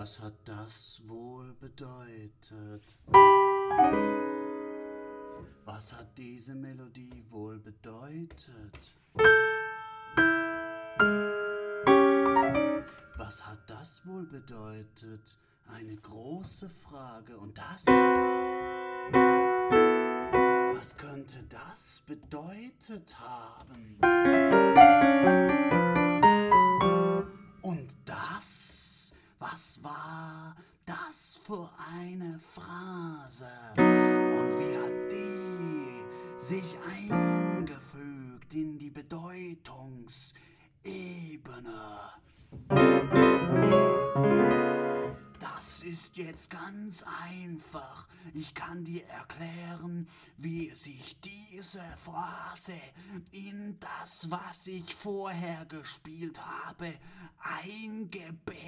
Was hat das wohl bedeutet? Was hat diese Melodie wohl bedeutet? Was hat das wohl bedeutet? Eine große Frage. Und das? Was könnte das bedeutet haben? Was war das für eine Phrase? Und wie hat die sich eingefügt in die Bedeutungsebene? Das ist jetzt ganz einfach. Ich kann dir erklären, wie sich diese Phrase in das, was ich vorher gespielt habe, eingebettet